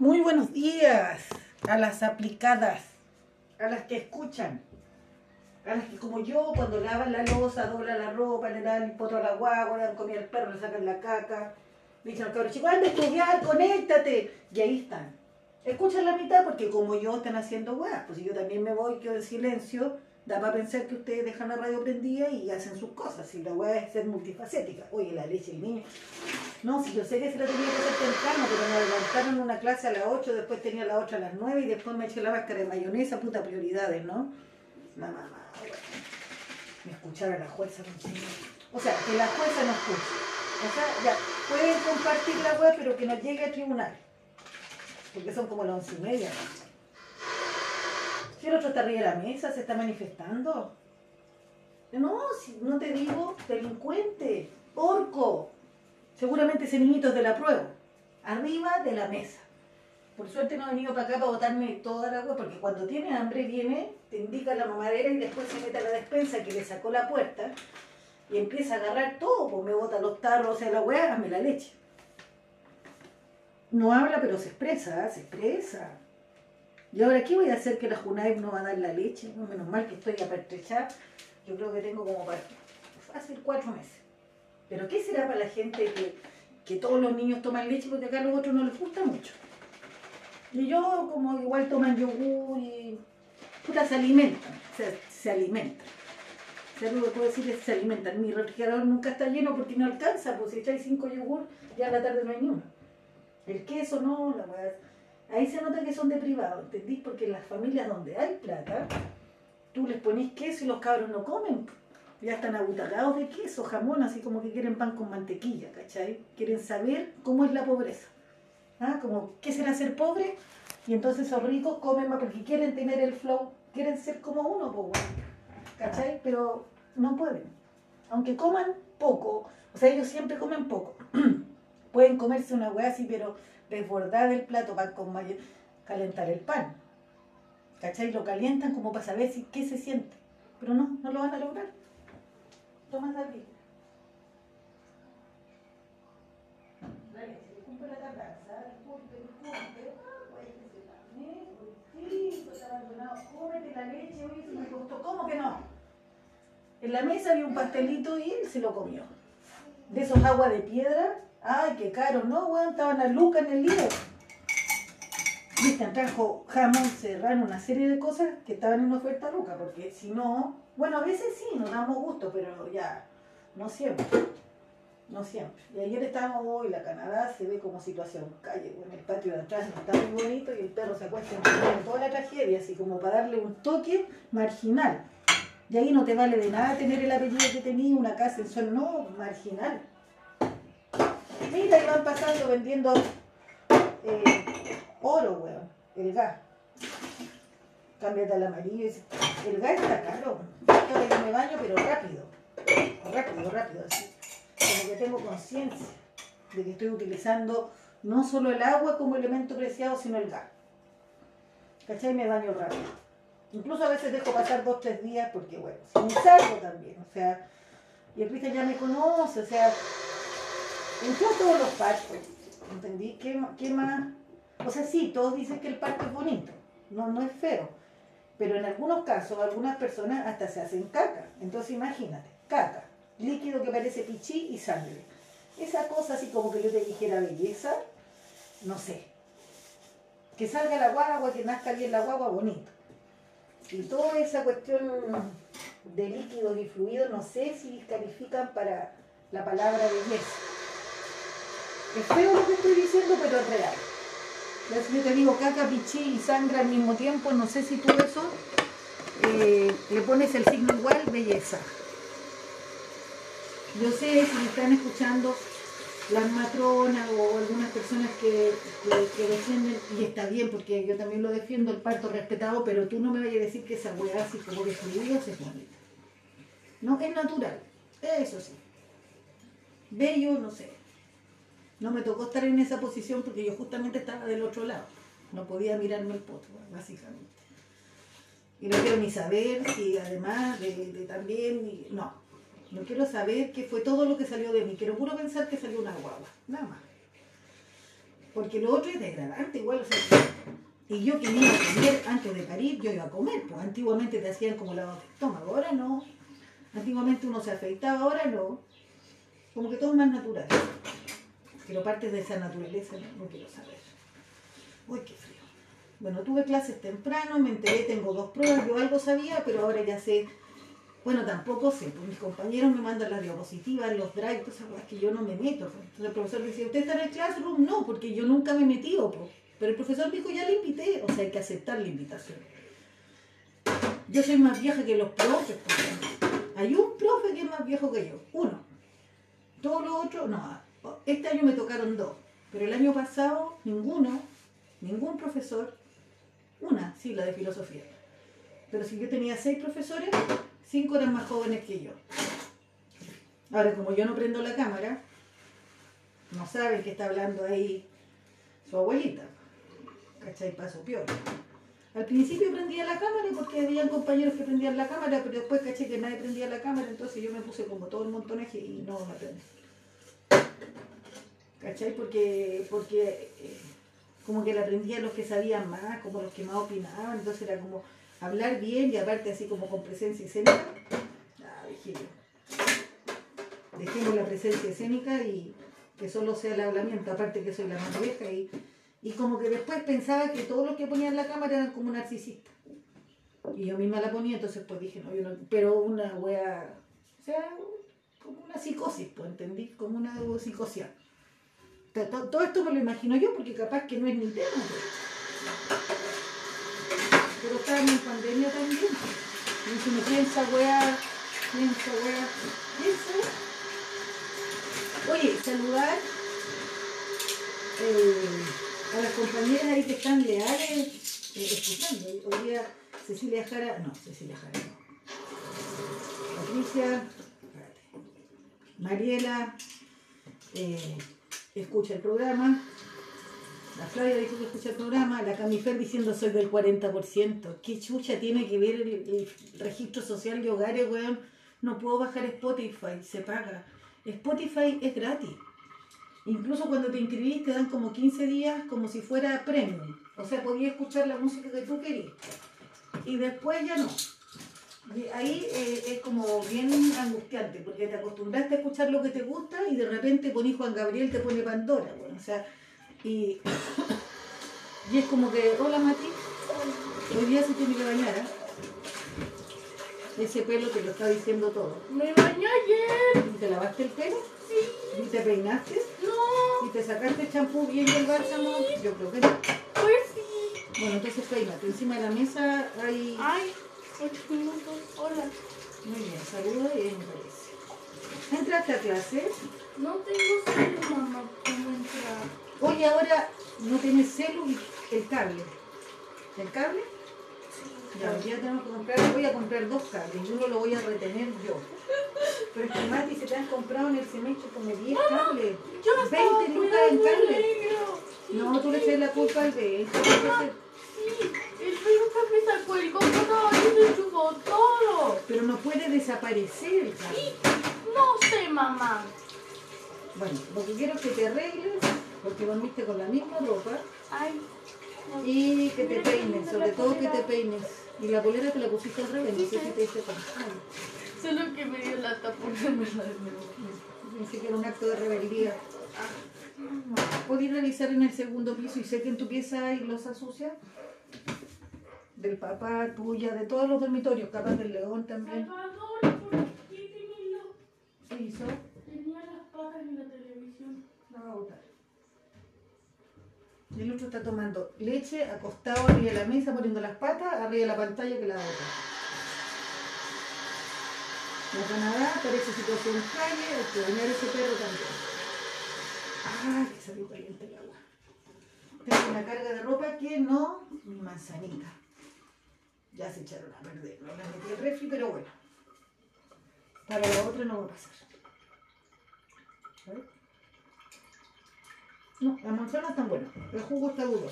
Muy buenos días a las aplicadas, a las que escuchan, a las que como yo cuando lavan la losa, doblan la ropa, le dan el a la guagua, le dan comida al perro, le sacan la caca, dicen al cabrón chico, anda a estudiar, conéctate, y ahí están. Escuchan la mitad porque como yo están haciendo weas, pues si yo también me voy, quedo en silencio, da para pensar que ustedes dejan la radio prendida y hacen sus cosas, y la wea es ser multifacética. Oye, la leche del niño. No, si yo sé que se la tenía que hacer temprano, pero me levantaron una clase a las 8, después tenía la otra a las 9 y después me eché la máscara de mayonesa, puta prioridades, ¿no? La mamá. Me escuchara la jueza. O sea, que la jueza no escuche. O sea, ya, pueden compartir la web, pero que no llegue al tribunal. Porque son como las once y media. ¿no? Si el otro está arriba de la mesa, se está manifestando. No, no te digo, delincuente, orco. Seguramente ese niñito es de la prueba. Arriba de la mesa. Por suerte no he venido para acá para botarme toda la agua, porque cuando tiene hambre viene, te indica la mamadera y después se mete a la despensa que le sacó la puerta y empieza a agarrar todo, pues me bota los tarros, o sea, la weá, dame la leche. No habla, pero se expresa, se expresa. ¿Y ahora qué voy a hacer que la Junaib no va a dar la leche? No, menos mal que estoy a pertrechar. Yo creo que tengo como para fácil cuatro meses. Pero ¿qué será para la gente que, que todos los niños toman leche porque acá a los otros no les gusta mucho? Y yo como igual toman yogur y puta se alimentan, o sea, se alimentan. O sea, lo que puedo decir es se alimentan. Mi refrigerador nunca está lleno porque no alcanza, pues si echáis cinco yogur, ya a la tarde no hay ni uno. El queso no, la weá. Ahí se nota que son de privado. Porque en las familias donde hay plata, tú les ponís queso y los cabros no comen. Ya están abutagados de queso, jamón, así como que quieren pan con mantequilla, ¿cachai? Quieren saber cómo es la pobreza. ¿Ah? Como, ¿qué será ser pobre? Y entonces esos ricos comen más porque quieren tener el flow, quieren ser como uno, pues ¿cachai? Pero no pueden. Aunque coman poco, o sea, ellos siempre comen poco. Pueden comerse una hueá así, pero desbordar el plato para con calentar el pan. ¿Cachai? Lo calientan como para saber si, qué se siente. Pero no, no lo van a lograr. Toma. La disculpe. Ah, pues está abandonado. Cómete la leche, oye, se me costó. ¿Cómo que no? En la mesa había un pastelito y él se lo comió. De esos agua de piedra, ay, qué caro, ¿no? Weón, estaban a lucas en el líder. Cristian trajo jamón serrano, una serie de cosas que estaban en oferta Luca, porque si no, bueno, a veces sí, nos damos gusto, pero ya, no siempre. No siempre. Y ayer estábamos hoy, la Canadá se ve como situación calle, en el patio de atrás está muy bonito y el perro se acuesta en toda la tragedia, así como para darle un toque marginal. Y ahí no te vale de nada tener el apellido que tenía, una casa en sol, no, marginal. Mira, y van pasando vendiendo eh, oro, weón, el gas. Cámbiate al amarillo y el gas está caro. Yo me baño, pero rápido. Rápido, rápido, así. Como que tengo conciencia de que estoy utilizando no solo el agua como elemento preciado, sino el gas. ¿Cachai? Me baño rápido. Incluso a veces dejo pasar dos, tres días porque, bueno, me salgo también, o sea, y el ya me conoce, o sea, entró todos los partos, ¿entendí? ¿Qué, ¿Qué más? O sea, sí, todos dicen que el parto es bonito, no, no es feo, pero en algunos casos, algunas personas hasta se hacen caca, entonces imagínate, caca, líquido que parece pichí y sangre. Esa cosa así como que yo te dijera belleza, no sé. Que salga la guagua, que nazca bien la guagua, bonito. Y toda esa cuestión de líquidos y fluidos, no sé si califican para la palabra belleza. Es feo lo que estoy diciendo, pero es real. Yo te digo caca, pichí y sangre al mismo tiempo, no sé si tú eso eh, le pones el signo igual, belleza. Yo sé si me están escuchando las matronas o algunas personas que, que, defienden, y está bien porque yo también lo defiendo, el parto respetado, pero tú no me vayas a decir que esa weá así como que fluidos es bonita. No, es natural, eso sí. Bello, no sé. No me tocó estar en esa posición porque yo justamente estaba del otro lado. No podía mirarme el poto, básicamente. Y no quiero ni saber si además de, también, no, no quiero saber qué fue todo lo que salió de mí. Quiero puro pensar que salió una guagua, nada más. Porque lo otro es degradante, igual, o sea, y yo que me iba a comer antes de parir, yo iba a comer, pues antiguamente te hacían como lavado de estómago, ahora no. Antiguamente uno se afeitaba, ahora no. Como que todo es más natural. Pero partes de esa naturaleza no, quiero saber. Uy, qué frío. Bueno, tuve clases temprano, me enteré, tengo dos pruebas, yo algo sabía, pero ahora ya sé. Bueno, tampoco sé, pues mis compañeros me mandan las diapositivas, los drives, cosas que yo no me meto. pues. Entonces el profesor decía, ¿usted está en el classroom? No, porque yo nunca me he metido, pues. Pero el profesor dijo, ya le invité, o sea, hay que aceptar la invitación. Yo soy más vieja que los profes, ejemplo. Hay un profe que es más viejo que yo, uno. Todos los otros, no. Este año me tocaron dos, pero el año pasado ninguno, ningún profesor, una, sí, la de filosofía. Pero si yo tenía seis profesores, cinco eran más jóvenes que yo. Ahora, como yo no prendo la cámara, no saben que está hablando ahí su abuelita. ¿Cachai? Paso peor. Al principio prendía la cámara porque había compañeros que prendían la cámara, pero después caché que nadie prendía la cámara, entonces yo me puse como todo el montonaje y no la prendí. ¿Cachai? Porque, porque eh, como que la prendían los que sabían más, como los que más opinaban, entonces era como hablar bien y aparte así como con presencia escénica. Ah, dije yo. Dejemos la presencia escénica y que solo sea el hablamiento, aparte que soy la más vieja y, y como que después pensaba que todos los que ponían la cámara eran como narcisistas. Y yo misma la ponía, entonces pues dije, no, yo no, pero una wea, o sea, como una psicosis, pues entendí, como una psicosis. To- to- Todo esto me lo imagino yo porque capaz que no es mi tema. Pero estábamos en pandemia también. Y me piensa, wea, piensa, wea, piensa. Oye, saludar eh, a las compañeras ahí que están leales eh, escuchando. Hoy día Cecilia Jara, no, Cecilia Jara no. Patricia. Mariela, eh, escucha el programa. La Flavia dijo que escucha el programa. La Camifer diciendo soy del 40%. ¿Qué chucha tiene que ver el, registro social de hogares, weón? No puedo bajar Spotify, se paga. Spotify es gratis. Incluso cuando te inscribís te dan como 15 días como si fuera premium. O sea, podías escuchar la música que tú querías. Y después ya no. Ahí eh, es como bien angustiante, porque te acostumbraste a escuchar lo que te gusta y de repente ponís Juan Gabriel, te pone Pandora. Bueno, o sea, y, y es como que, hola Mati, hoy día se tiene que bañar, ¿eh? Ese pelo te lo está diciendo todo. Me bañé ayer. ¿Y te lavaste el pelo? Sí. ¿Y te peinaste? No. ¿Y te sacaste el champú bien y el bálsamo? Yo creo que no. Pues sí. Bueno, entonces peínate. Encima de la mesa hay... Ay, ocho minutos. Hola. Muy bien, saluda y parece. ¿Entraste a clase? No tengo celu, mamá. ¿Cómo entrar? Oye, ahora no tienes celu y el cable. ¿El cable? Ya, hoy día tenemos que comprar, voy a comprar dos cables y uno lo voy a retener yo. Pero es que Mati se te han comprado en el semestre como 10 cables. Yo estaba 20 lucas en cable. No, tú le echas la culpa al B. El peluca me chupó todo. Pero no puede desaparecer. Y no sé, mamá. Bueno, lo que quiero es que te arregles, porque dormiste con la misma ropa, Ay. no. y que te peines, sobre la todo que te peines. Y la polera te la pusiste al revés, no sé si te diste cuenta. Solo que me dio lata ponérmela de nuevo. Pensé que era un acto de rebeldía. Ah. ¿Podéis revisar en el segundo piso y sé que en tu pieza hay losa sucia? Del papá, tuya, de todos los dormitorios, capaz del león también. Salvador, ¿por qué tenía, ¿Qué hizo? tenía las patas en la televisión? La va a botar. Y el otro está tomando leche acostado arriba de la mesa, poniendo las patas arriba de la pantalla que la va a botar. La Canadá parece situación calle, hay que bañar ese perro también. ¡Ay, que salió caliente el agua! Tengo una carga de ropa que no, mi manzanita. Ya se echaron a perder, no la metí al refri, pero bueno. Para la otra no va a pasar. A ver. No, las manzanas están buenas. El jugo está duro.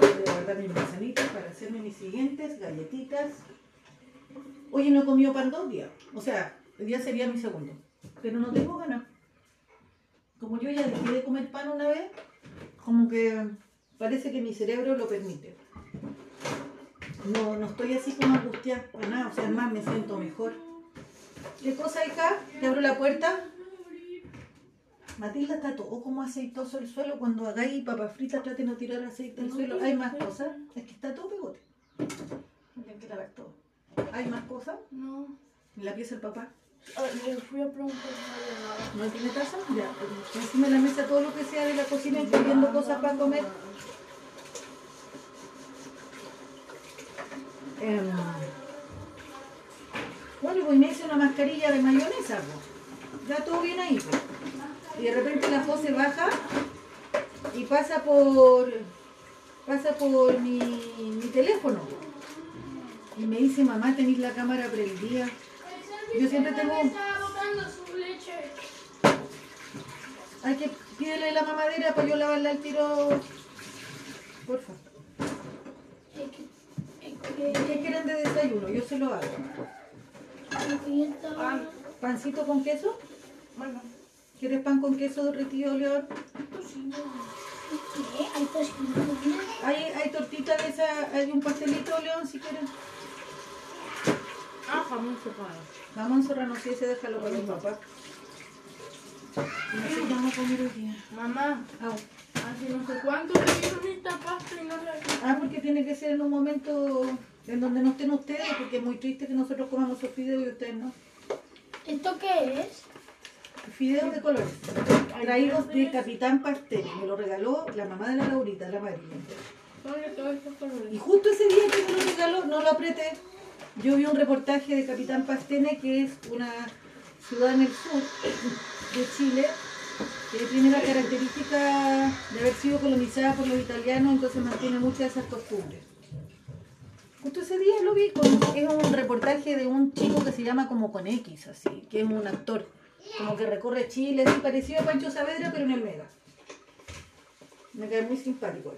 Voy a guardar mis manzanitas para hacerme mis siguientes galletitas. Oye, no he comido pan dos días. O sea, el día sería mi segundo. Pero no tengo ganas. como yo ya dejé de comer pan una vez, como que parece que mi cerebro lo permite. No, no estoy así como angustiada para nada, o sea, más, me siento mejor. ¿Qué cosa hay acá? Te abro la puerta. Matilda está todo como aceitoso el suelo. Cuando hagáis papas fritas, traten de no tirar aceite al suelo. Hay más cosas. Es que está todo pegote. Tienen que lavar todo. ¿Hay más cosas? No. ¿En la pieza del papá? Le fui a preguntar. ¿No tiene taza? Ya. pues, Encima de la mesa todo lo que sea de la cocina, incluyendo cosas para comer. Em, bueno, pues me hice una mascarilla de mayonesa, pues. Ya todo bien ahí, pues. Y de repente la José baja y pasa por pasa por mi, mi teléfono. Y me dice, mamá, tenéis la cámara prendida. Yo siempre tengo-. Hay que pídele la mamadera para yo lavarla al tiro. Porfa. Es que. ¿Qué quieren de desayuno? Yo se lo hago. ya estaba. ¿Pancito con queso? Bueno. ¿Quieres pan con queso derretido, León? Hay. Hay, hay tortita de esa, hay un pastelito, León, si quieren. Ah, jamón separado. Vamos, serrano, si ese déjalo para los papás. No sé qué vamos a comer hoy día. Mamá, hace no sé cuánto te dieron esta pasta y no la. Ah, porque tiene que ser en un momento en donde no estén ustedes, porque es muy triste que nosotros comamos esos fideos y ustedes no. ¿Esto qué es? Fideos de colores, traídos de Capitán Pastel. Me lo regaló la mamá de la Laurita, la María. Y justo ese día que me lo regaló, no lo apreté. Yo vi un reportaje de Capitán Pastene, que es una ciudad en el sur de Chile, que tiene la característica de haber sido colonizada por los italianos, entonces mantiene muchas de esas costumbres. Justo ese día lo vi, con- es un reportaje de un chico que se llama como con X, así, que es un actor, como que recorre Chile, así parecido a Pancho Saavedra, pero en el Mega. Me cae muy simpático.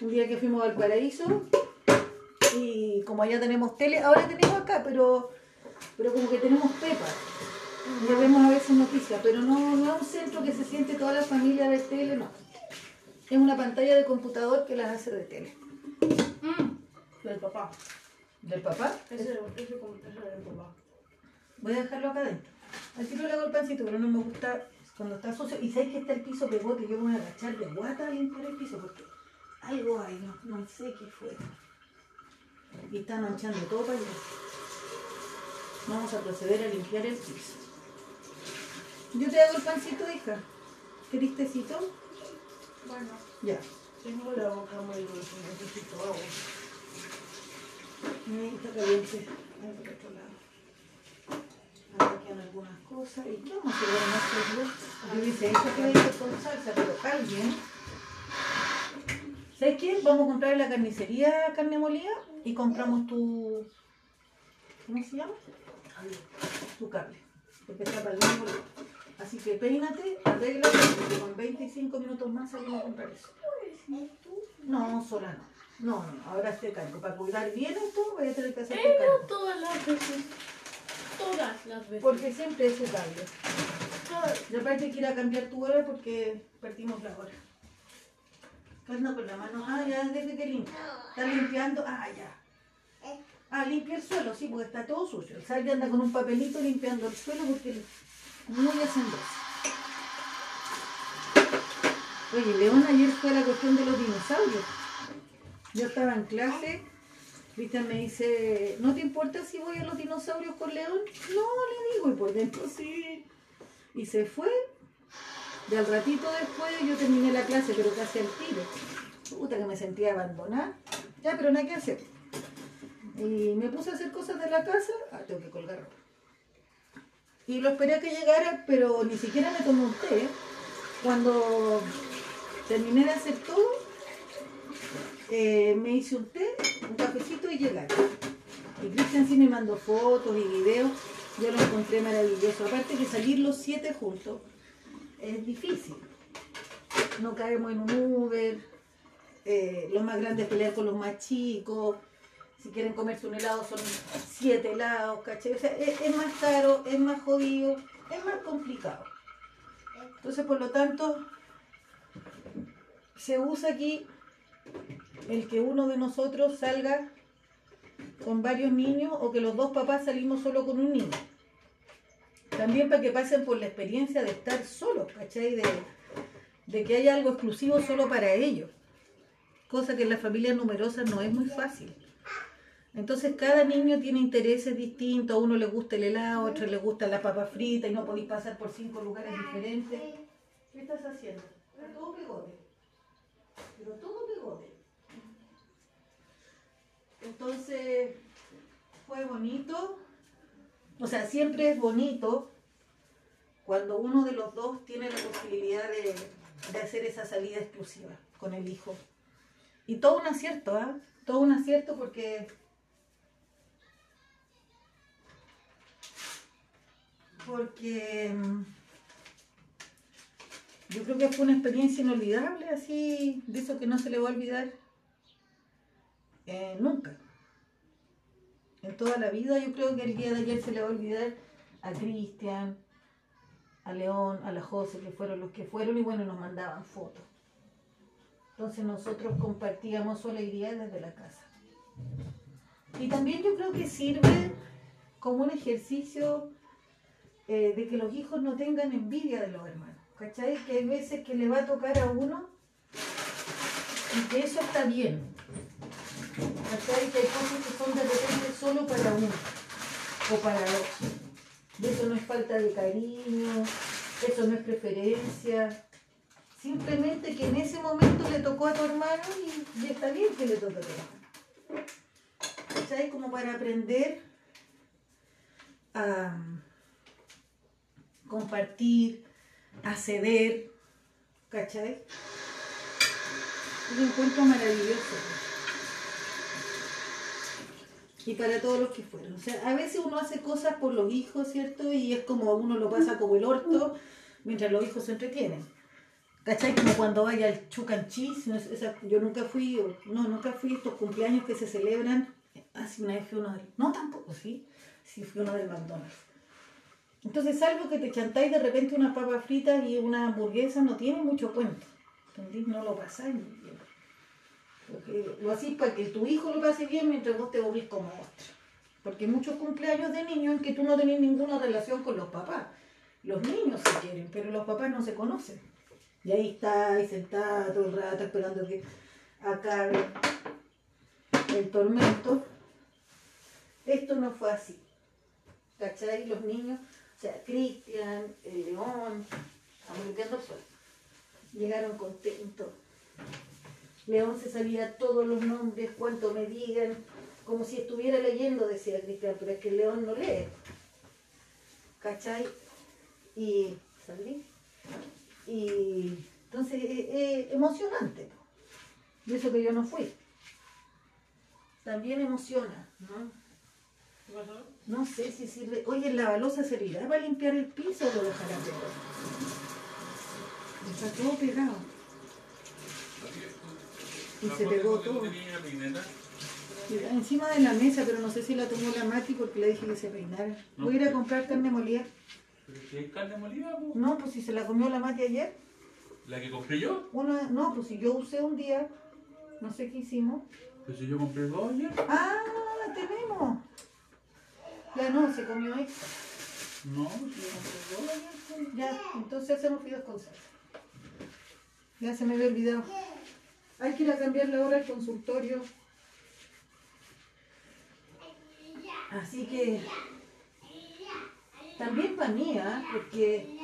Un día que fuimos al paraíso y como allá tenemos tele, ahora tenemos acá, pero, pero como que tenemos Pepa. Ya vemos a veces noticias, pero no, no es un centro que se siente toda la familia de tele, no. Es una pantalla de computador que las hace de tele. Mm, del papá. ¿Del papá? Ese, ese, ese del papá. Voy a dejarlo acá adentro. Al tiro le hago el pancito, pero no me gusta cuando está sucio. Y sabes que está el piso pegote, yo voy a agachar de guata a limpiar el piso porque algo hay, no, no sé qué fue. Y está manchando todo para allá. Vamos a proceder a limpiar el piso. Yo te hago el pancito, hija. ¿Querés tecito? Bueno, Ya. tengo la boca muy dulce, necesito agua. Ahí está caliente. Por otro lado. Quedan algunas cosas. ¿Y qué vamos a hacer ahora más que Yo hice eso que hice con salsa, pero alguien. ¿Sabes qué? Vamos a comprar en la carnicería carne molida y compramos tu. ¿Cómo se llama? Tu cable. Porque está para el mismo lado. Así que peínate, arréglate, porque con 25 minutos más salimos a comprar eso. No, sola no. No, no, ahora estoy cargo. Para cuidar bien esto, voy a tener que hacer Eh, cargo. no todas las veces. Todas las veces. Porque siempre es su cable. Y aparte quiero ir a cambiar tu hora porque perdimos la hora. No, con la mano. Ah, ya, deje que limpie. Está limpiando. Ah, ya. Ah, limpia el suelo, sí, porque está todo sucio. El Salvi anda con un papelito limpiando el suelo porque es muy hacendoso. Oye, León ayer fue la cuestión de los dinosaurios. Yo estaba en clase, Cristian me dice, ¿no te importa si voy a los dinosaurios con León? No, le digo, y por dentro sí. Y se fue. Y al ratito después yo terminé la clase, pero casi al tiro. Puta que me sentía abandonada. Ya, pero nada que hacer. Y me puse a hacer cosas de la casa. Ah, tengo que colgar ropa. Y lo esperé a que llegara, pero ni siquiera me tomé un té. Cuando terminé de hacer todo, eh, me hice un té, un cafecito y llegaron. Y Cristian sí me mandó fotos y videos. Yo lo encontré maravilloso. Aparte que salir los siete juntos es difícil. No caemos en un Uber. eh, los más grandes pelean con los más chicos. Si quieren comerse un helado son siete helados, ¿cachai? O sea, es, más caro, es más jodido, es más complicado. Entonces, por lo tanto, se usa aquí el que uno de nosotros salga con varios niños o que los dos papás salimos solo con un niño. También para que pasen por la experiencia de estar solos, ¿cachai? De, de que haya algo exclusivo solo para ellos. Cosa que en las familias numerosas no es muy fácil. Entonces cada niño tiene intereses distintos, a uno le gusta el helado, a otro le gusta la papa frita y no podéis pasar por cinco lugares diferentes. ¿Qué estás haciendo? Pero todo pegote. Pero todo pegote. Entonces fue bonito. O sea, siempre es bonito cuando uno de los dos tiene la posibilidad de, hacer esa salida exclusiva con el hijo. Y todo un acierto, ¿ah? Todo un acierto porque porque mm, yo creo que fue una experiencia inolvidable, así, de eso que no se le va a olvidar eh, nunca. En toda la vida yo creo que el día de ayer se le va a olvidar a Cristian, a León, a la José, que fueron los que fueron y bueno, nos mandaban fotos. Entonces nosotros compartíamos su alegría desde la casa. Y también yo creo que sirve como un ejercicio eh, de que los hijos no tengan envidia de los hermanos. ¿Cachai? Que hay veces que le va a tocar a uno y que eso está bien. ¿Cachai? Que hay cosas que son de repente solo para uno o para dos. Y eso no es falta de cariño, eso no es preferencia. Simplemente que en ese momento le tocó a tu hermano y, y está bien que le toque a tu hermano. ¿Cachai? Como para aprender a compartir, a ceder, ¿cachai? Un encuentro maravilloso. Y para todos los que fueron. O sea, a veces uno hace cosas por los hijos, ¿cierto? Y es como uno lo pasa como el orto mientras los hijos se entretienen. ¿Cachai? Como cuando vaya al chucanchis, yo nunca fui, no, nunca fui estos cumpleaños que se celebran. Hace una vez fui uno del, no tampoco, sí, sí fui uno del McDonald's. Entonces, algo que te chantáis de repente unas papas fritas y una hamburguesa no tiene mucho cuento. ¿Entendís? No lo pasáis lo hacís para que tu hijo lo pase bien mientras vos te volvís como otro. Porque muchos cumpleaños de niños en que tú no tenés ninguna relación con los papás. Los niños se quieren, pero los papás no se conocen. Y ahí está, ahí sentada todo el rato esperando que acabe el tormento. Esto no fue así. ¿Cachai? Los niños, sea, Cristian, el León, el suelo. Llegaron contentos. León se sabía todos los nombres, cuanto me digan, como si estuviera leyendo, decía Cristian, pero es que León no lee. ¿Cachai? Y salí. Y entonces es emocionante. Y eso que yo no fui. También emociona, ¿no? No sé si sirve. Oye, ¿la balosa servirá para limpiar el piso o lo dejará pegado? Está todo pegado. Y se pegó todo. Encima de la mesa, pero no sé si la tomó la Mati porque le dije que se peinara. Voy a ir a comprar carne molida. ¿Pero si es carne molida, po? No, pues si se la comió la Mati ayer. ¿La que compré yo? Una, no, pues si yo usé un día, no sé qué hicimos. Pues si yo compré dos ayer. ¡Ah! ¡Tenemos! Ya no, se comió esta. No, pues ayer. pues. Ya, entonces hacemos fideos con salsa. Ya se me había olvidado. Hay que ir a cambiar la hora al consultorio. Así que también para mí, ¿ah? porque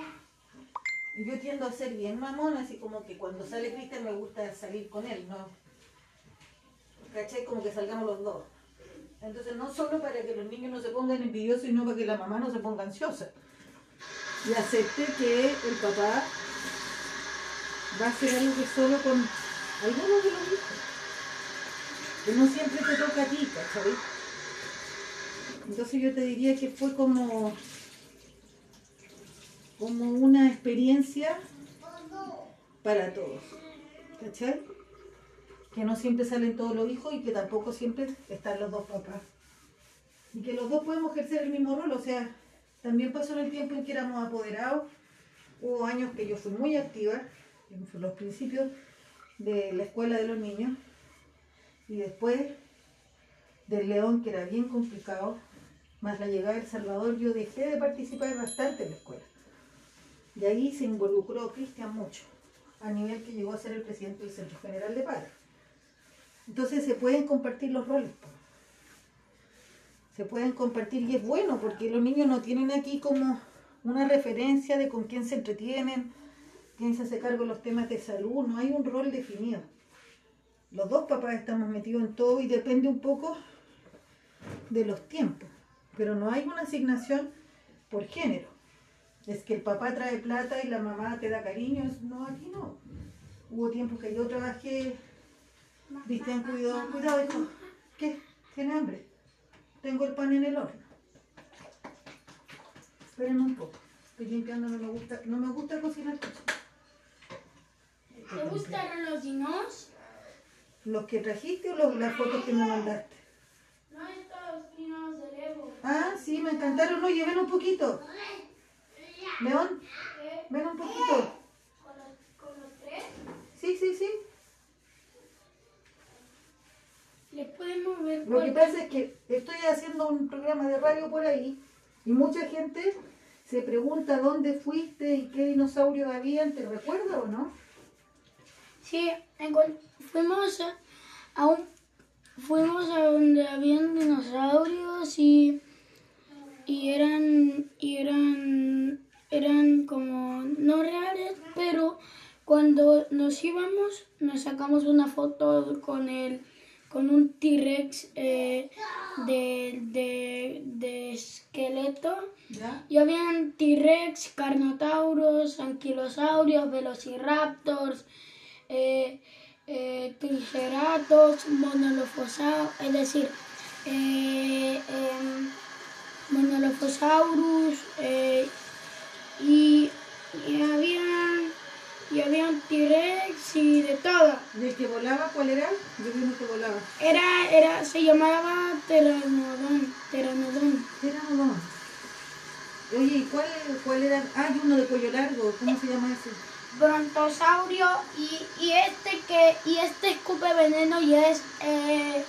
yo tiendo a ser bien mamón, así como que cuando sale Cristian me gusta salir con él, ¿no? ¿Cachai? Como que salgamos los dos. Entonces no solo para que los niños no se pongan envidiosos, sino para que la mamá no se ponga ansiosa. Y acepte que el papá va a hacer algo que solo con algunos de los hijos. Que no siempre te toca a ti, ¿cachai? Entonces yo te diría que fue como, como una experiencia para todos. ¿Cachai? Que no siempre salen todos los hijos y que tampoco siempre están los dos papás. Y que los dos podemos ejercer el mismo rol. O sea, también pasó en el tiempo en que éramos apoderados hubo años que yo fui muy activa, en los principios de la escuela de los niños, y después del León, que era bien complicado, más la llegada de El Salvador, yo dejé de participar bastante en la escuela. Y ahí se involucró Cristian mucho, a nivel que llegó a ser el presidente del Centro General de Padres. Entonces se pueden compartir los roles. Se pueden compartir y es bueno porque los niños no tienen aquí como una referencia de con quién se entretienen, quién se hace cargo de los temas de salud, no hay un rol definido. Los dos papás estamos metidos en todo y depende un poco de los tiempos, pero no hay una asignación por género. Es que el papá trae plata y la mamá te da cariño, no, aquí no. Hubo tiempos que yo trabajé, Cristian, cuidado, cuidado, hijo. ¿Qué? ¿Tiene hambre? Tengo el pan en el horno. Esperen un poco. Estoy limpiando, no me gusta, no me gusta cocinar cochino. ¿Te gustaron los dinos? ¿Los que trajiste o los- las fotos que me mandaste? No, estos dinos de Lego. Ah, sí, me encantaron. Oye, ven un poquito. León, ven un poquito. ¿Con los, con los tres? Sí, sí, sí. Les Lo que pasa es que estoy haciendo un programa de radio por ahí y mucha gente se pregunta dónde fuiste y qué dinosaurios habían. ¿Te recuerdas o no? Sí, fuimos a, a un fuimos a donde habían dinosaurios y y eran y eran eran como no reales, pero cuando nos íbamos nos sacamos una foto con el con un T-Rex eh, de, de, de esqueleto ¿Ya? y habían T-Rex, Carnotauros, Anquilosaurios, Velociraptors, eh, eh, Triceratops, Monolophosaurus, es decir, eh, em, Monolophosaurus, eh, y, y había y habían T-Rex y de todo. ¿Y el que volaba cuál era? Yo vi uno que volaba. Era, era, se llamaba Pteranodon, Pteranodon. Era uno. Oye, ¿y cuál, cuál era? Ah, y uno de cuello largo. ¿Cómo se llama ese? brontosaurio y, y este que y este escupe veneno y es eh,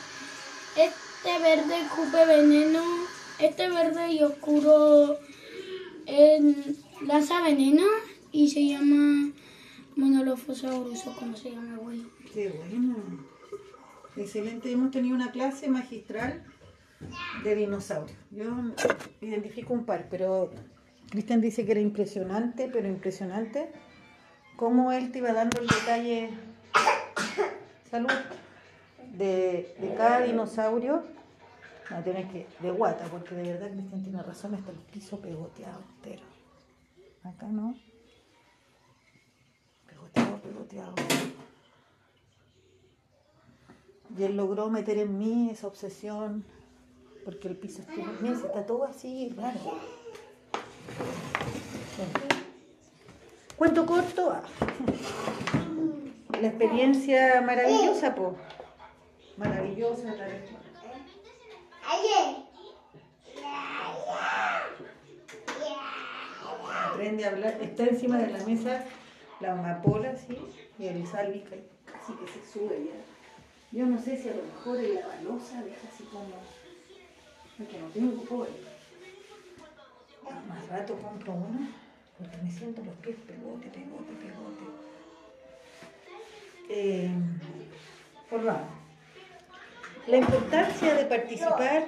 este verde escupe veneno este verde y oscuro eh, lanza veneno y se llama monolophosaurus o como se llama güey Qué bueno. Excelente. Hemos tenido una clase magistral de dinosaurios. Yo identifico un par, pero Cristian dice que era impresionante, pero impresionante cómo él te iba dando el detalle, salud, de, de cada dinosaurio. No, tienes que, de guata, porque de verdad Cristian tiene razón, está el piso pegoteado entero. Acá no. Y él logró meter en mí esa obsesión, porque el piso estuvo, está todo así, raro. Cuento corto, la experiencia maravillosa, po. Maravillosa. Aprende a hablar, está encima de la mesa la amapola, sí, y el salvi que casi que se sube ya. Yo no sé si a lo mejor en la balosa deja así como. Es que no tengo cobre. Más rato compro una porque me siento los pies pegote, pegote, pegote. Eh, por vamos. La importancia de participar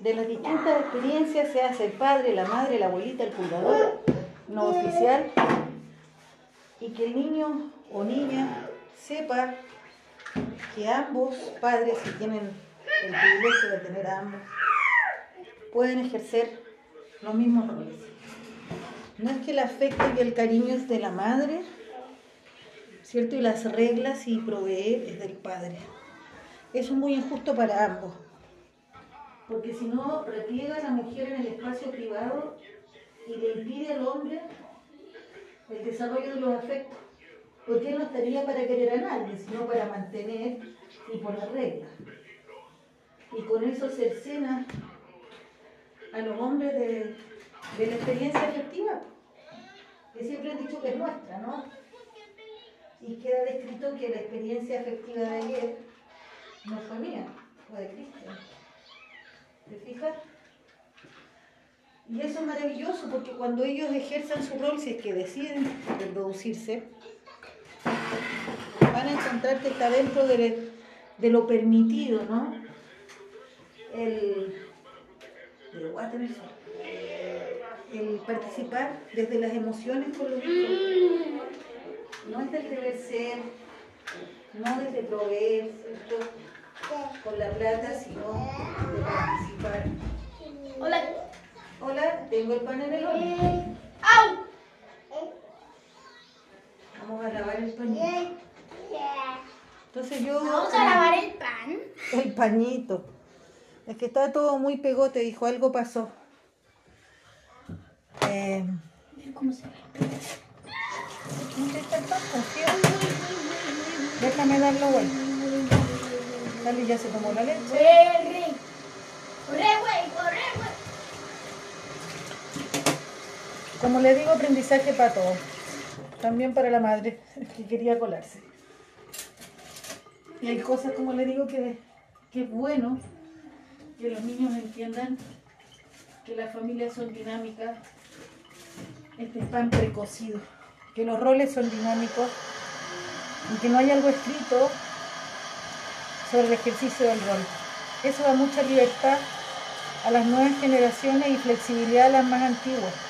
de las distintas experiencias, se hace el padre, la madre, la abuelita, el cuidador, no oficial, y que el niño o niña sepa que ambos padres, si tienen el privilegio de tener a ambos, pueden ejercer los mismos roles. No es que el afecto y el cariño es de la madre, ¿cierto? Y las reglas y proveer es del padre. Eso es muy injusto para ambos. Porque si no, repliega a la mujer en el espacio privado y le impide al hombre el desarrollo de los afectos. Porque él no estaría para querer a nadie, sino para mantener y poner reglas. Y con eso cercena a los hombres de, la experiencia afectiva. que siempre han dicho que es nuestra, ¿no? Y queda descrito que la experiencia afectiva de ayer no fue mía, fue de Cristian. ¿Te fijas? Y eso es maravilloso porque cuando ellos ejerzan su rol, si es que deciden reproducirse, van a encontrar que está dentro de, de lo permitido, ¿no? El, el participar desde las emociones con los hijos. No es del deber ser, no desde proveer, ¿cierto? Con la plata, sino de participar. Tengo el pan en el horno. ¡Au! Vamos a lavar el pañito. Entonces yo... Vamos a lavar el pan. El pañito. Es que está todo muy pegote, dijo, algo pasó. Eh, ¿Cómo se ve? Déjame darlo vuelta. Dale, ya se tomó la leche. Corre. Corre, güey, corre, güey. Como le digo, aprendizaje para todos. También para la madre que quería colarse. Y hay cosas, como le digo, que, que es bueno que los niños entiendan que las familias son dinámicas. Este es pan precocido. Que los roles son dinámicos y que no hay algo escrito sobre el ejercicio del rol. Eso da mucha libertad a las nuevas generaciones y flexibilidad a las más antiguas.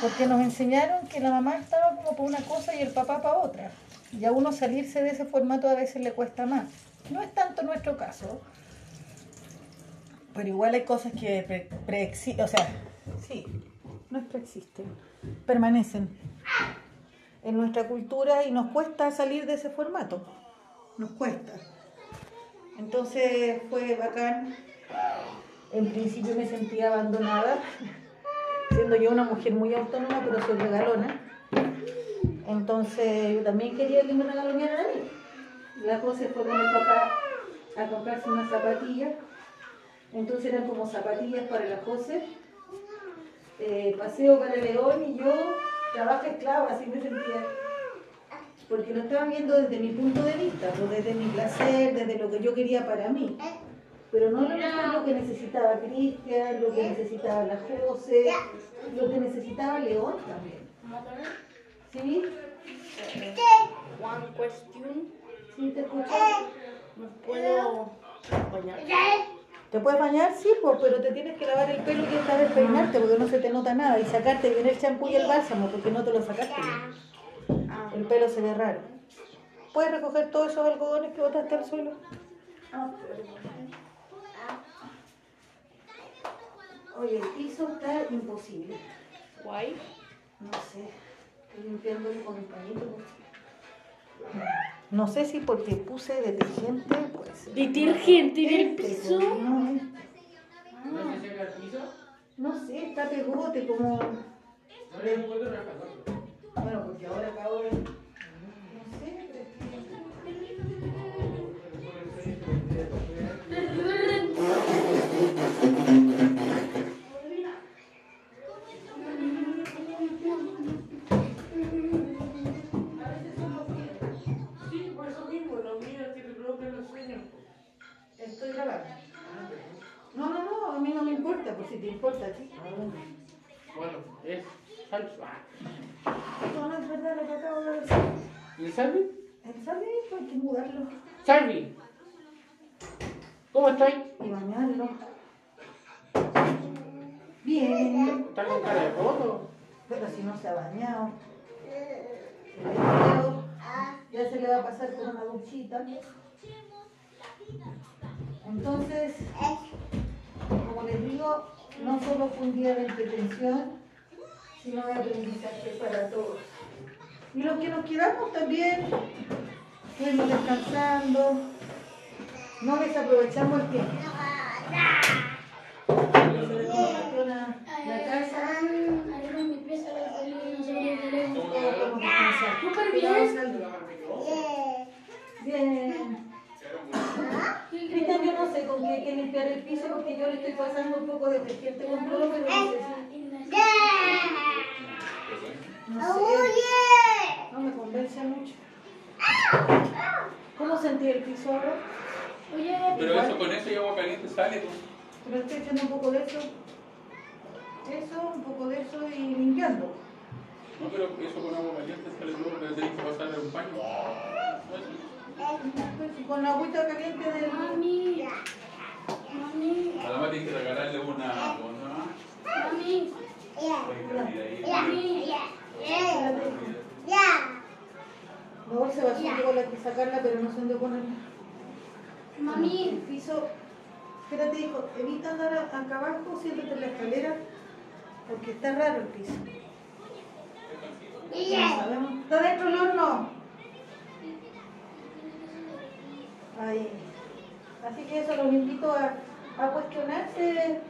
Porque nos enseñaron que la mamá estaba como para una cosa y el papá para otra. Y a uno salirse de ese formato a veces le cuesta más. No es tanto nuestro caso, pero igual hay cosas que pre- preexisten, o sea, sí, no es preexisten, permanecen en nuestra cultura y nos cuesta salir de ese formato. Nos cuesta. Entonces fue bacán. En principio me sentía abandonada, siendo yo una mujer muy autónoma, pero soy regalona. Entonces yo también quería que me regalonearan a mí. La cosa fue con el papá a comprarse unas zapatillas. Entonces eran como zapatillas para la José. Eh, paseo para León y yo trabajo esclava, así me sentía. Porque lo estaba viendo desde mi punto de vista, pues, desde mi placer, desde lo que yo quería para mí. Pero no lo que necesitaba Cristian, lo que necesitaba la José, lo que necesitaba León también. ¿Sí? One question. ¿Sí te escucho? ¿Me puedo bañar? ¿Te puedes bañar? Sí, pues, pero te tienes que lavar el pelo y esta vez peinarte porque no se te nota nada y sacarte bien el champú y el bálsamo porque no te lo sacaste bien. El pelo se ve raro. ¿Puedes recoger todos esos algodones que botaste al suelo? Oye, el piso está imposible. Why? No sé. Estoy limpiándolo con un pañito. No sé si porque puse detergente, pues. ¿Detergente en el piso? no, eh. ¿No se seca el piso? No sé, está pegote como. No le puedo rascar. Bueno, porque ahora acabo de. Si te importa a ti. Bueno, es falso. Ah. No, no es verdad lo que acabo de decir. ¿Y Salvi? El sabe, hay que mudarlo Salvi, ¿cómo estás? y bañarlo. Bien, ¿Estás con cara de foto? pero si no se ha bañado. Ya se le va a pasar con una duchita. Entonces, como les digo, no solo fue un día de entretención, sino de aprendizaje para todos. Y los que nos quedamos también, fuimos descansando, no desaprovechamos el tiempo. Se no sé con qué hay que limpiar el piso porque yo le estoy pasando un poco de detergente con cloro, pero no sé si... No sé. No me convence mucho. ¿Cómo sentí el piso ahora? Oye, Pero eso con eso y agua caliente sale, pues. Pero estoy echando un poco de eso. Eso, un poco de eso y limpiando. No, pero eso con agua caliente sale luego, le tenés que pasar un paño. Con la agüita caliente del... mami. Mami, Además tienes que regalarle una. mami, ahí. La bolsa de basura tengo que sacarla, pero no sé dónde ponerla. El mami. piso... Espérate, hijo, evita andar a- acá abajo, siéntate en la escalera, porque está raro el piso. Sabemos. ¿Está dentro el horno? Ahí. Así que eso los invito a, a cuestionarse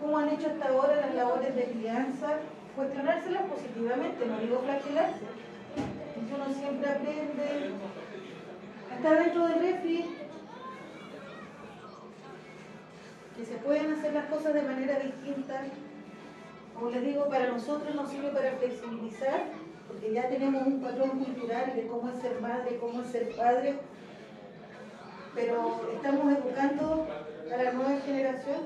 cómo han hecho hasta ahora las labores de crianza, cuestionárselas positivamente, no digo flagelarse. Porque uno siempre aprende. Está dentro del refri. Que se pueden hacer las cosas de manera distinta. Como les digo, para nosotros nos sirve para flexibilizar, porque ya tenemos un patrón cultural de cómo es ser madre, cómo es ser padre, pero estamos educando a la nueva generación.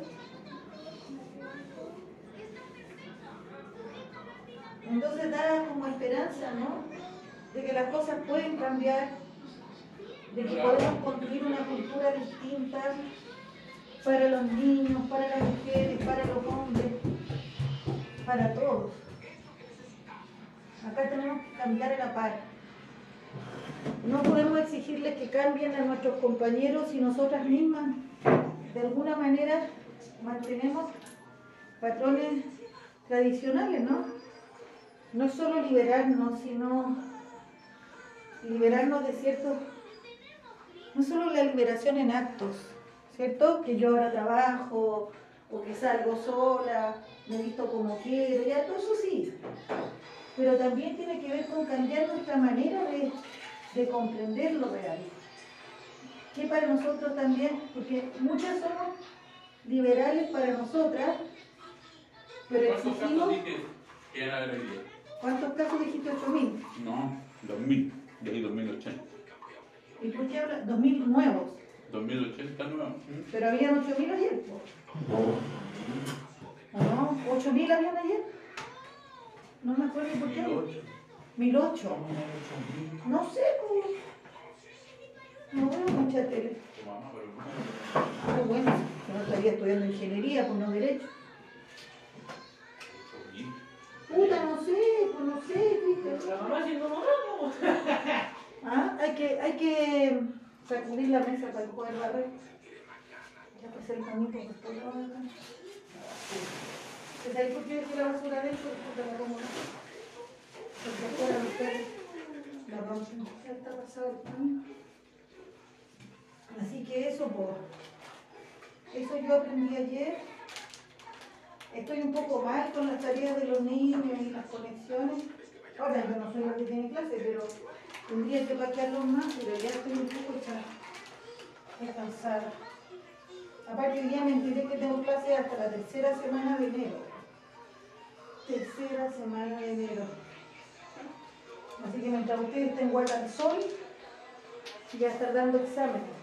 Entonces da como esperanza, ¿no? De que las cosas pueden cambiar, de que podemos construir una cultura distinta para los niños, para las mujeres, para los hombres para todos. Acá tenemos que cambiar a la par. No podemos exigirles que cambien a nuestros compañeros si nosotras mismas, de alguna manera, mantenemos patrones tradicionales, ¿no? No es solo liberarnos, sino liberarnos de ciertos, no solo la liberación en actos, ¿cierto? Que yo ahora trabajo, o que salgo sola, me visto como quiero, ya todo eso sí. Pero también tiene que ver con cambiar nuestra manera de, de comprender lo real. Que para nosotros también, porque muchas somos liberales para nosotras, pero ¿Cuántos casos exigimos, dije que? ¿cuántos casos dijiste? 8.000. No, 2000. De ahí 2080. ¿Y por qué hablas? 2.000 nuevos. 2080 nuevo. Pero habían 8.000 ayer. po. ¿O no? ¿8.000 habían ayer? No me acuerdo por qué. 1008. No sé, pues. No veo mucha tele. Pero bueno. Yo no estaría estudiando ingeniería, pues no derecho. 8000. Puta, no sé, pues no sé, ¿viste? La mamá siendo mamá, ¿no? Ah, hay que, hay que sacudir la mesa para poder barrer. Ya pasé el camino porque estoy acá. ¿Pues ahí por qué dejé la basura adentro? Porque la como Porque afuera los perros la rompen. Está pasado el camino. Así que eso, pues. Eso yo aprendí ayer. Estoy un poco mal con las tareas de los niños y las conexiones. Ahora yo no soy la que tiene clase, pero tendría que paquearlos más, pero ya estoy un poco cansada. Aparte hoy día me enteré que tengo clase hasta la tercera semana de enero. Tercera semana de enero. Así que mientras ustedes estén guardan el sol, voy a estar dando exámenes.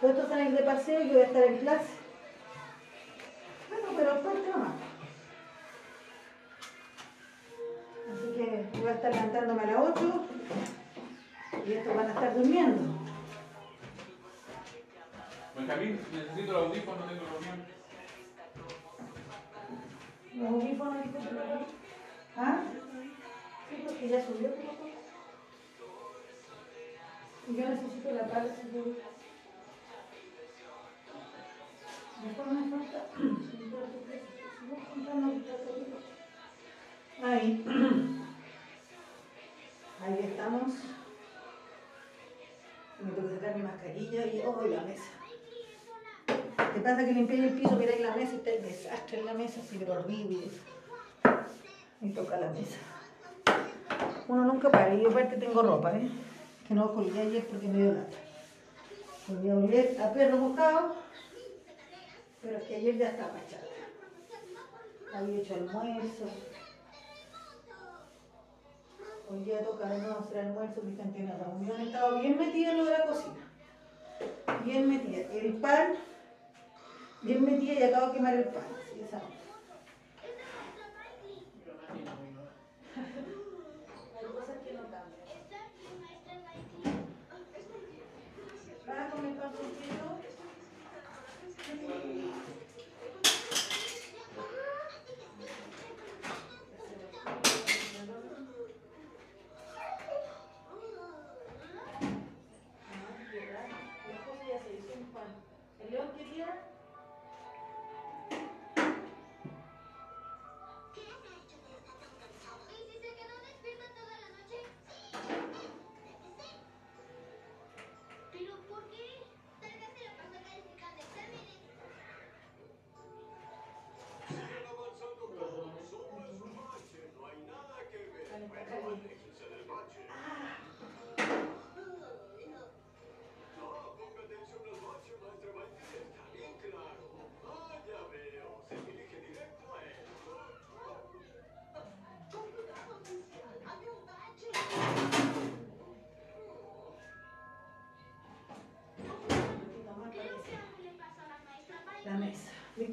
Todos estos van a ir de paseo y yo voy a estar en clase. Bueno, pero fuerte nomás. Así que voy a estar levantándome a las 8 y estos van a estar durmiendo. Benjamín, necesito el audífono, no tengo míos. Los audífonos y todo. ¿Ah? Sí, porque ya subió. Y yo necesito la si yo. Después me falta. Que. Ahí. Ahí estamos. Me tengo que sacar mi mascarilla y oh, la mesa. ¿Qué pasa que limpié el piso, miráis la mesa y está el desastre en la mesa, así pero horrible. Y toca la mesa. Uno nunca para, y yo aparte tengo ropa, ¿eh? Que no colgué ayer porque me dio lata. Volví a oler a perro mojado, pero es que ayer ya estaba chata. Había hecho almuerzo. Hoy día toca de nuevo hacer almuerzo, Cristian tiene reunión. He estado bien metida en lo de la cocina. Bien metida. El pan, bien metida y acabo de quemar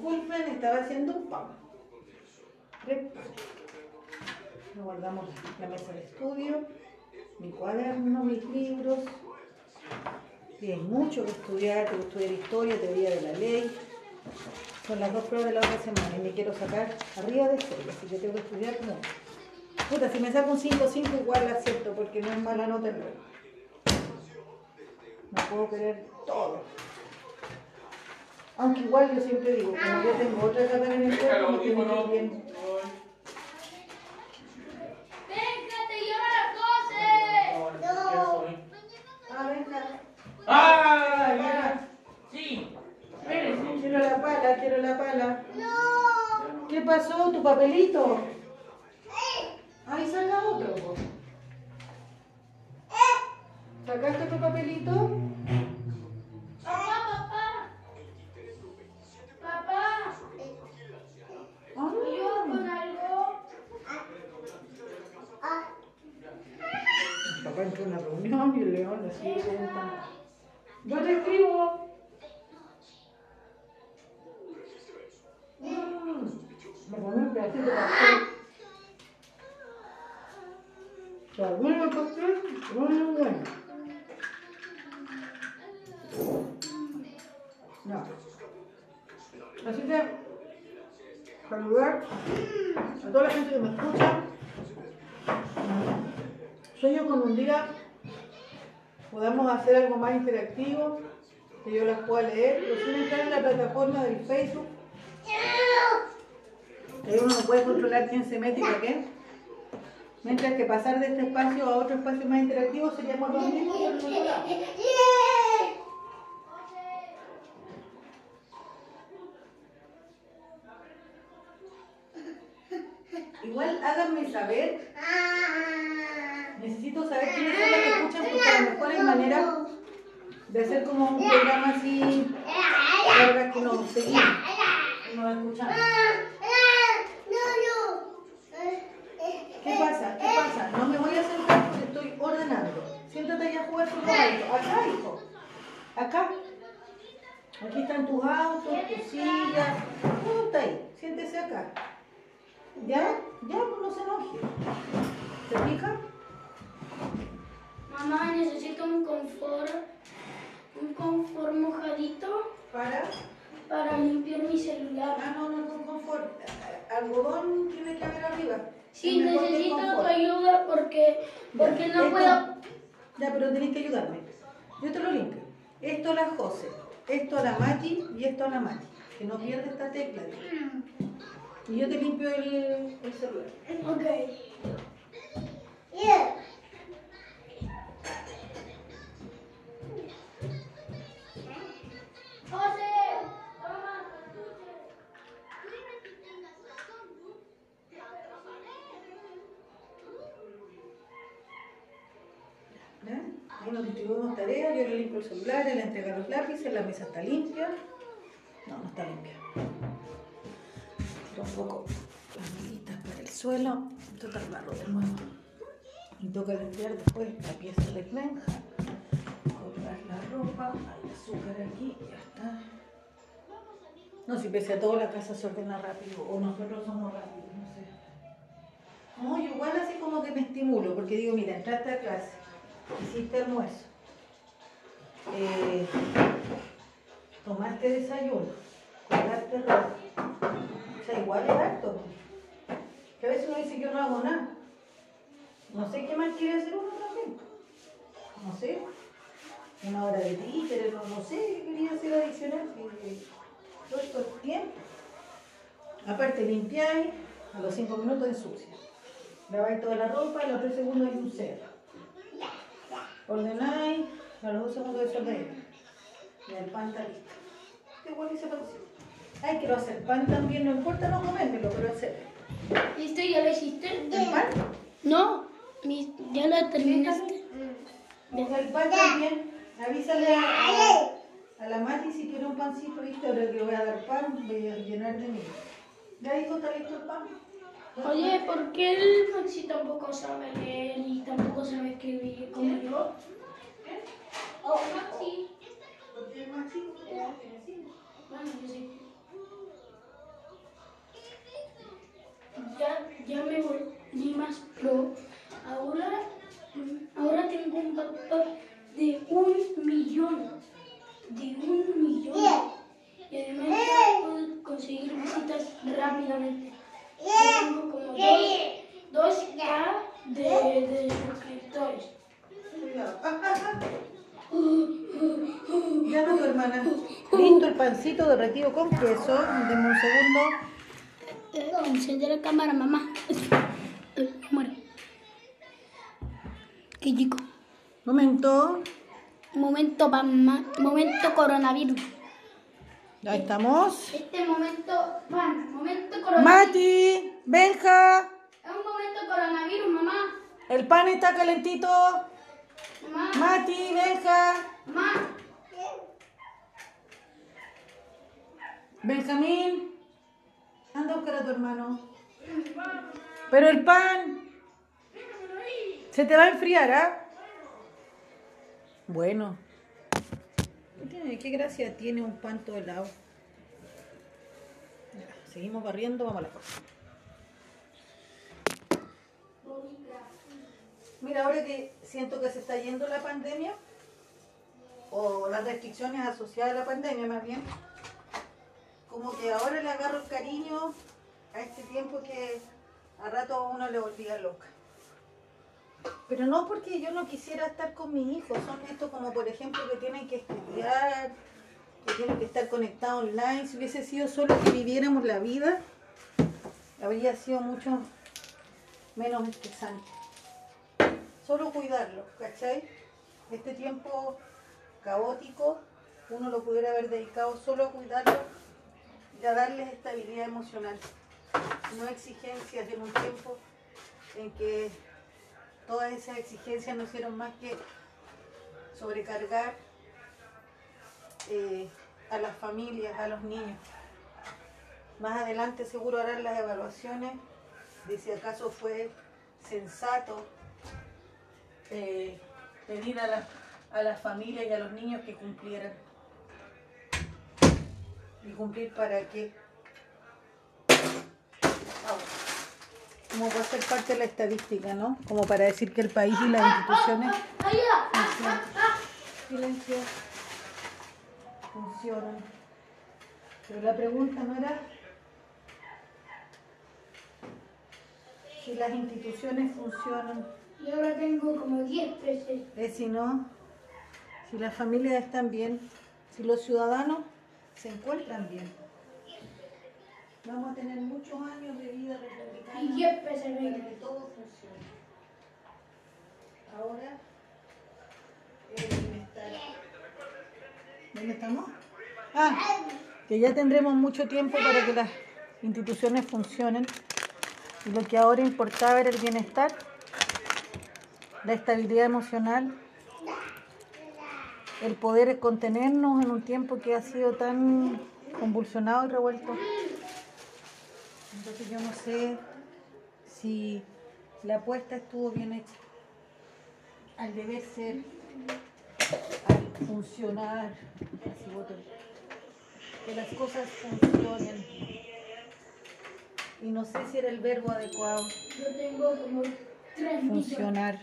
Disculpen, estaba haciendo un pan. Lo guardamos la mesa de estudio, mi cuaderno, mis libros. Hay mucho que estudiar, tengo que estudiar historia, teoría de la ley. Son las dos pruebas de la otra semana y me quiero sacar arriba de seis, así que tengo que estudiar como... Puta, si me saco un 5-5 igual la acepto porque no es mala nota luego. No puedo querer todo. Aunque igual yo siempre digo, como yo tengo otra carrera en el cuerpo, me tiene que ir bien. Ah. ¡Ah! Ya! Sí. Quiero la pala, quiero la pala. ¿Qué pasó? ¿Tu papelito? En una reunión y el león así preguntando. Yo te escribo. Mm, Me comí un pedacito de pastel. Está bueno el pastel, bueno, bueno. Ya. Así que, saludar a toda la gente que me escucha. Sueño con un día podamos hacer algo más interactivo, que yo las pueda leer, sin entrar en la plataforma del Facebook. Ahí uno no puede controlar quién se mete y para qué. Mientras que pasar de este espacio a otro espacio más interactivo seríamos los mismos. Igual háganme saber. Necesito saber quiénes son las que escuchan porque a lo mejor hay manera de hacer como un programa así para que nos seguimos y nos escuchamos. ¿Qué pasa? ¿Qué pasa? No me voy a sentar porque estoy ordenando. Siéntate ahí a jugar los autos. Acá, hijo. Acá. Aquí están tus autos, tus sillas. Todo está ahí. Siéntese acá. ¿Ya? Ya, pues no se enoje. ¿Se fija? Mamá, necesito un confort, un confort mojadito Para. para limpiar mi celular. Ah, no, no con confort. Algodón tiene que haber arriba. Sí, necesito tu ayuda porque, porque no Esto- puedo. Ya, pero tenés que ayudarme. Yo te lo limpio. Esto a la José, esto a la Mati y esto a la Mati. Que no pierda esta tecla. Y yo te limpio el, el celular. Ok. José, nos distribuimos tareas, yo le limpio el celular, él entrega los lápices, la mesa está limpia. No, no está limpia. Tiro un poco las manitas para el suelo. Total barro de nuevo. Y toca limpiar después la pieza de granja, colgar la ropa, hay azúcar aquí, ya está. No, si pese a todo la casa se ordena rápido, o nosotros somos rápidos, no sé. No, igual así como que me estimulo, porque digo, mira, entraste a clase, hiciste almuerzo, eh, tomaste desayuno, colgaste ropa. O sea, igual es harto. Que a veces uno dice que yo no hago nada. No sé qué más quiere hacer uno también. No sé. Una hora de títere, no, sé qué quería hacer adicional. Todo esto es tiempo. Aparte, limpiáis, a los cinco minutos ensucia. Laváis toda la ropa, a los tres segundos hay un cerro. Ordenáis, a los dos segundos desordenáis. Y el pan está listo. Qué igual hice pancito. Ay, quiero hacer pan también, no importa no comérmelo, pero hacer. ¿Listo? ¿Ya lo hiciste? ¿El pan? No, mi- ya lo terminaste. Deja el pan también. Avísale a, a, a la Mati si quiere un pancito, ¿viste? Ahora que le voy a dar pan, voy a llenar de mí. ¿Ya dijo está listo el pan? Oye, ¿por qué el Maxi tampoco sabe leer y tampoco sabe escribir como yo? Oh, Maxi. Porque cinco. Bueno, yo sí. Ya, ya me volví más pro. Ahora, ahora tengo un backpack de un millón. De un millón. Y además ya puedo conseguir visitas rápidamente. Tengo como dos, 2K de, de suscriptores. No, tu hermana. Listo el pancito derretido con queso. Deme un segundo. Encende la cámara, mamá. Muero. Qué chico. Momento. Momento, mamá. Momento coronavirus. Ya estamos. Este momento, pan, momento coronavirus. Mati, Benja, Es un momento coronavirus, mamá. el pan está calentito. Mamá, Mati, Benja, mamá. Benjamín, anda a buscar a tu hermano. Pero el pan se te va a enfriar, ¿ah? Bueno. ¿Qué gracia tiene un pan todo helado? Ya, seguimos barriendo, vamos a la cosa. Mira, ahora que siento que se está yendo la pandemia, o las restricciones asociadas a la pandemia más bien, como que ahora le agarro el cariño a este tiempo que a rato a uno le volvía loca. Pero no porque yo no quisiera estar con mis hijos, son estos como por ejemplo que tienen que estudiar, que tienen que estar conectados online. Si hubiese sido solo que viviéramos la vida, habría sido mucho menos estresante. Solo cuidarlos, ¿cachai? Este tiempo caótico, uno lo pudiera haber dedicado solo a cuidarlos y a darles estabilidad emocional, no exigencias en un tiempo en que todas esas exigencias no hicieron más que sobrecargar eh, a las familias, a los niños. Más adelante seguro harán las evaluaciones de si acaso fue sensato eh, pedir a, la- a las familias y a los niños que cumplieran. ¿Y cumplir para qué? Como va a ser parte de la estadística, ¿no? Como para decir que el país y las instituciones funcionan. Silencio. Funcionan. Pero la pregunta no era si las instituciones funcionan, Y ahora tengo como 10 peces. es si no, si las familias están bien, si los ciudadanos se encuentran bien. Vamos a tener muchos años de vida republicana. Y 10 peces para que todo funcione. Ahora, el bienestar. ¿Dónde estamos? Ah, que ya tendremos mucho tiempo para que las instituciones funcionen. Y lo que ahora importaba era el bienestar, la estabilidad emocional, el poder contenernos en un tiempo que ha sido tan convulsionado y revuelto. Entonces yo no sé si la apuesta estuvo bien hecha. al deber ser, al funcionar, que las cosas funcionen. Y no sé si era el verbo adecuado, Yo tengo como tres funcionar.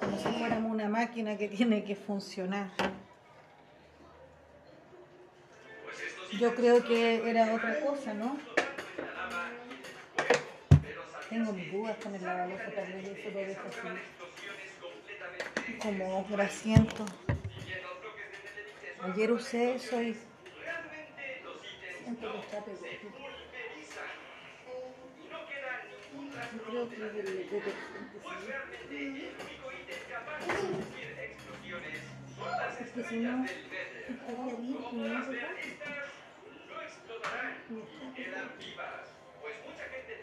Como si fuéramos una máquina que tiene que funcionar. Yo creo que era otra cosa, ¿no? Tengo mis dudas con el lavalosa, tal vez eso lo dejo así. Como grasiento. Ayer usé eso y siento que está pegotudo. Yo creo que es el detergente, ¿sí? Es que si no, estaría bien, ¿no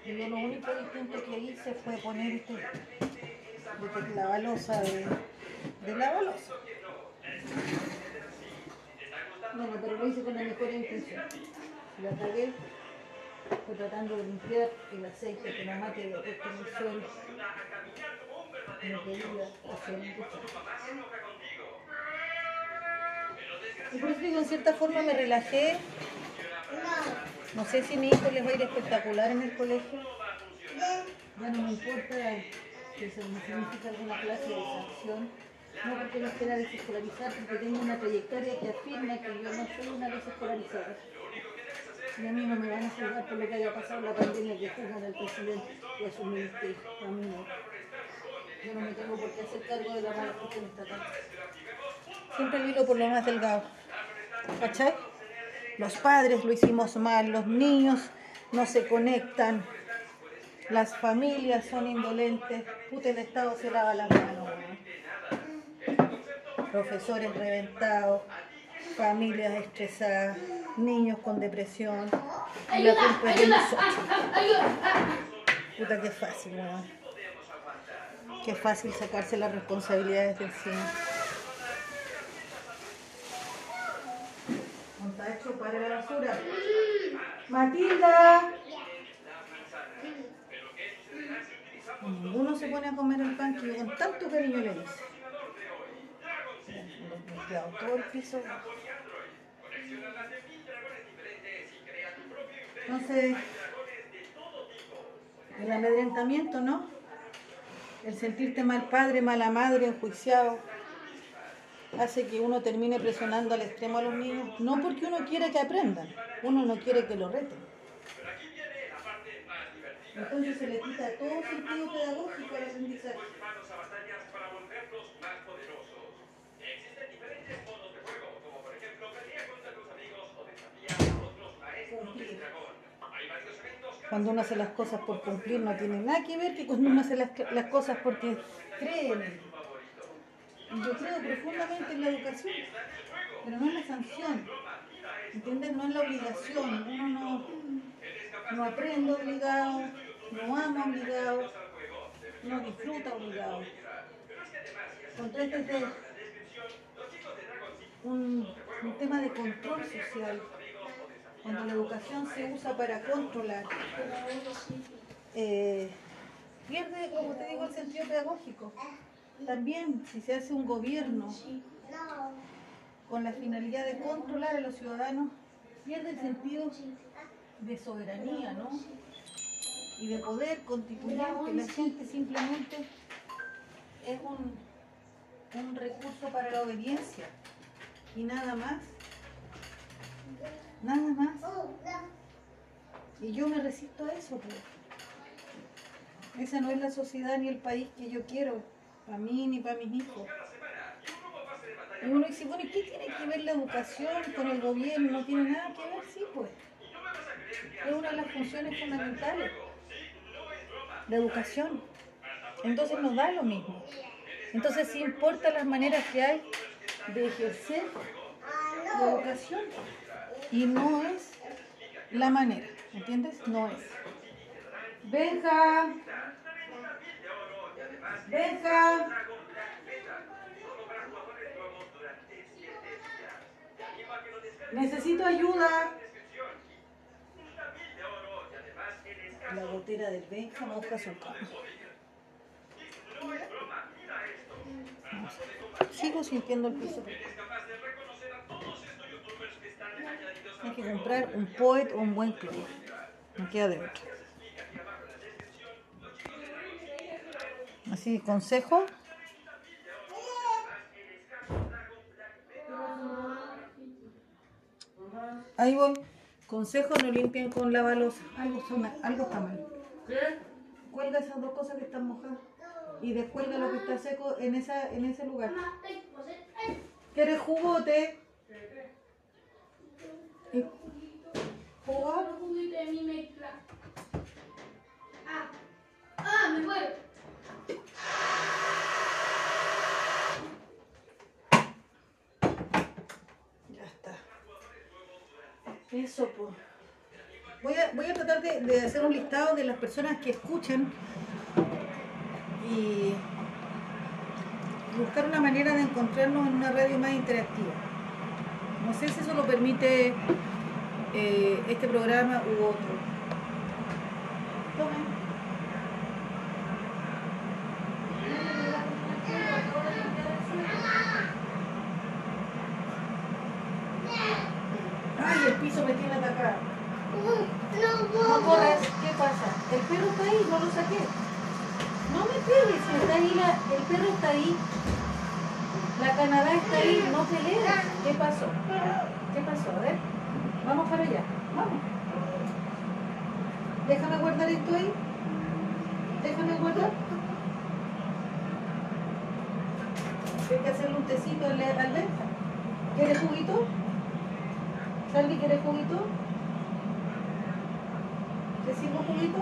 Y lo único distinto que hice fue poner este, este lavalosa de, de lavalosa. Bueno, pero lo hice con la mejor intención. Lo apagué, estoy tratando de limpiar el aceite que mamá lo puesto en el sol. Me quería hacer un. Y por eso digo, en cierta forma me relajé. No sé si mi hijo les va a ir espectacular en el colegio. Ya no me importa que se me signifique alguna clase de sanción. No porque los quiera desescolarizar, porque tengo una trayectoria que afirma que yo no soy una desescolarizada. Y a mí no me van a juzgar por lo que haya pasado la pandemia que juzgan al presidente y a su ministerio. A mí no. Yo no me tengo por qué hacer cargo de la mala gestión estatal. Siempre hilo por lo más delgado. ¿Cachai? Los padres lo hicimos mal, los niños no se conectan, las familias son indolentes, puta el Estado se lava las manos. weón. Profesores reventados, familias estresadas, niños con depresión. Y la culpa es de nosotros. ah, ah, ah. Puta, qué fácil, weón. Qué fácil sacarse las responsabilidades de encima. Montacho, para la basura. Matilda. Ninguno se pone a comer el pan que con tanto cariño le quedado todo el piso. Entonces, el amedrentamiento, ¿no? El sentirte mal padre, mala madre, enjuiciado, hace que uno termine presionando al extremo a los niños, no porque uno quiere que aprendan, uno no quiere que lo reten. Entonces se le quita todo sentido pedagógico al aprendizaje. Cuando uno hace las cosas por cumplir no tiene nada que ver que cuando uno hace las, cosas porque cree. Yo creo profundamente en la educación, pero no en la sanción. ¿Entiendes? No en la obligación. Uno no, no aprende obligado, no ama obligado, no disfruta obligado. Contraste de un, un tema de control social. Cuando la educación se usa para controlar, eh, pierde, como te digo, el sentido pedagógico. También, si se hace un gobierno con la finalidad de controlar a los ciudadanos, pierde el sentido de soberanía, ¿no? Y de poder constituyente. La gente simplemente es un, un recurso para la obediencia y nada más. Nada más. Y yo me resisto a eso. pues. Esa no es la sociedad ni el país que yo quiero, para mí ni para mis hijos. Y uno dice, bueno, ¿y qué tiene que ver la educación con el gobierno? No tiene nada que ver, sí, pues. Es una de las funciones fundamentales. La educación. Entonces nos da lo mismo. Entonces sí importa las maneras que hay de ejercer la educación. Y no es la manera, ¿entiendes? No es. Benja. Benja. Necesito ayuda. La gotera del Benja moja su cama. Sigo sintiendo el piso. Hay que comprar un poet o un buen clip. Me queda de otra. Así, consejo. Ahí voy. Consejo, no limpien con la balosa. Algo, son- algo está mal. ¿Qué? Cuelga esas dos cosas que están mojadas y descuelga lo que está seco en, esa, en ese lugar. ¿Quieres jugo o té? ¿Y- ¿Jugo? juguito de mi mezcla. Ah, ah, me muero. Ya está. Eso, pues. Voy a, voy a tratar de, de hacer un listado de las personas que escuchan y buscar una manera de encontrarnos en una radio más interactiva. No sé si eso lo permite eh, este programa u otro. Tomen. Ay, el piso me tiene atacada. No corres, ¿qué pasa? El perro está ahí, no lo saqué. No me pegues, está ahí la, el perro está ahí. La Canadá está ahí, no pelees. ¿Qué pasó? ¿Qué pasó? A ver, vamos para allá, vamos. Déjame guardar esto ahí. Déjame guardar. Hay que hacerle un tecito al, al Benja. ¿Quieres juguito? ¿Salvi quiere juguito? ¿Te sirvo juguito?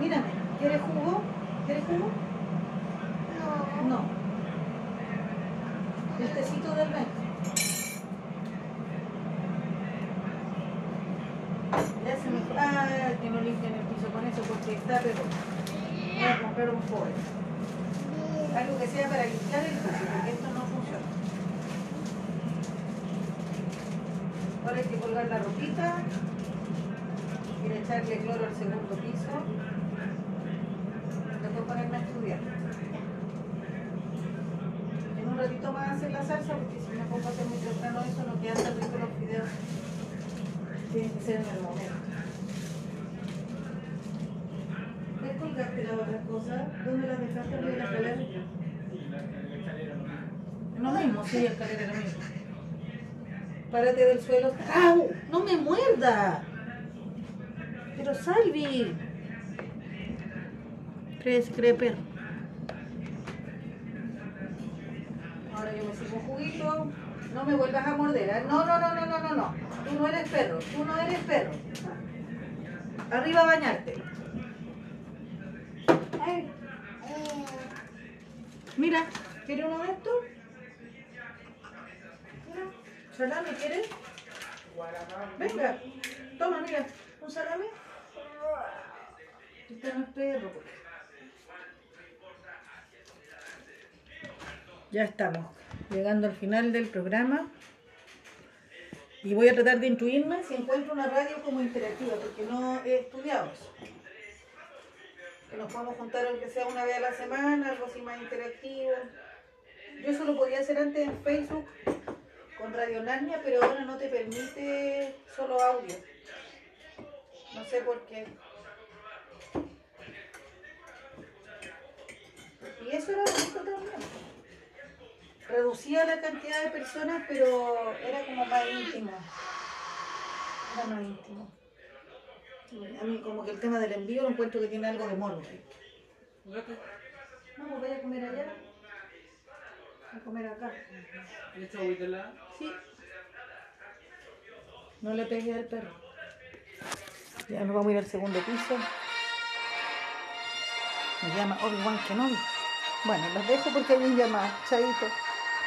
Mírame, ¿quieres jugo? ¿Quieres jugo? No. El tecito del Benja. Ya se me Ah, que no limpien el piso con eso porque está pero Voy a comprar un pobre. Algo que sea para limpiar el piso, porque esto no funciona. Ahora hay que colgar la ropita. Y echarle cloro al segundo piso. Después ponerme a estudiar. En un ratito más hacer la salsa, porque si me pongo a hacer muy temprano eso, no quedan tan ricos los videos. Ser en el momento. ¿Ves colgaste las otras cosas? ¿Dónde las dejaste de la escalera? Lo mismo, sí, escalera lo mismo. Párate del suelo. ¡Au! ¡No me muerda! Pero Salvi. Crees, cree perro. Ahora yo me sirvo juguito. No me vuelvas a morder. ¿eh? No, no, no, no, no, no, no. Tú no eres perro. Tú no eres perro. Arriba a bañarte. Mira, ¿quiere uno de estos? Salame, ¿quieres? Venga, toma, mira, un salame. Este no es perro. Ya estamos llegando al final del programa. Y voy a tratar de intuirme si encuentro una radio como interactiva, porque no he estudiado. Que nos podamos juntar aunque sea una vez a la semana, algo así más interactivo. Yo eso lo podía hacer antes en Facebook con Radio Narnia, pero ahora no te permite solo audio. No sé por qué. Y eso era bonito también. Reducía la cantidad de personas, pero era como más íntimo. Era más íntimo. A mí como que el tema del envío lo encuentro que tiene algo de morbo. No, pues vaya a comer allá. A comer acá. ¿le echo agüita en la- Sí. No le pegué al perro. Ya nos vamos a ir al segundo piso. Me llama Obi-Wan Kenobi. Bueno, los dejo porque hay un llamado. Chaito.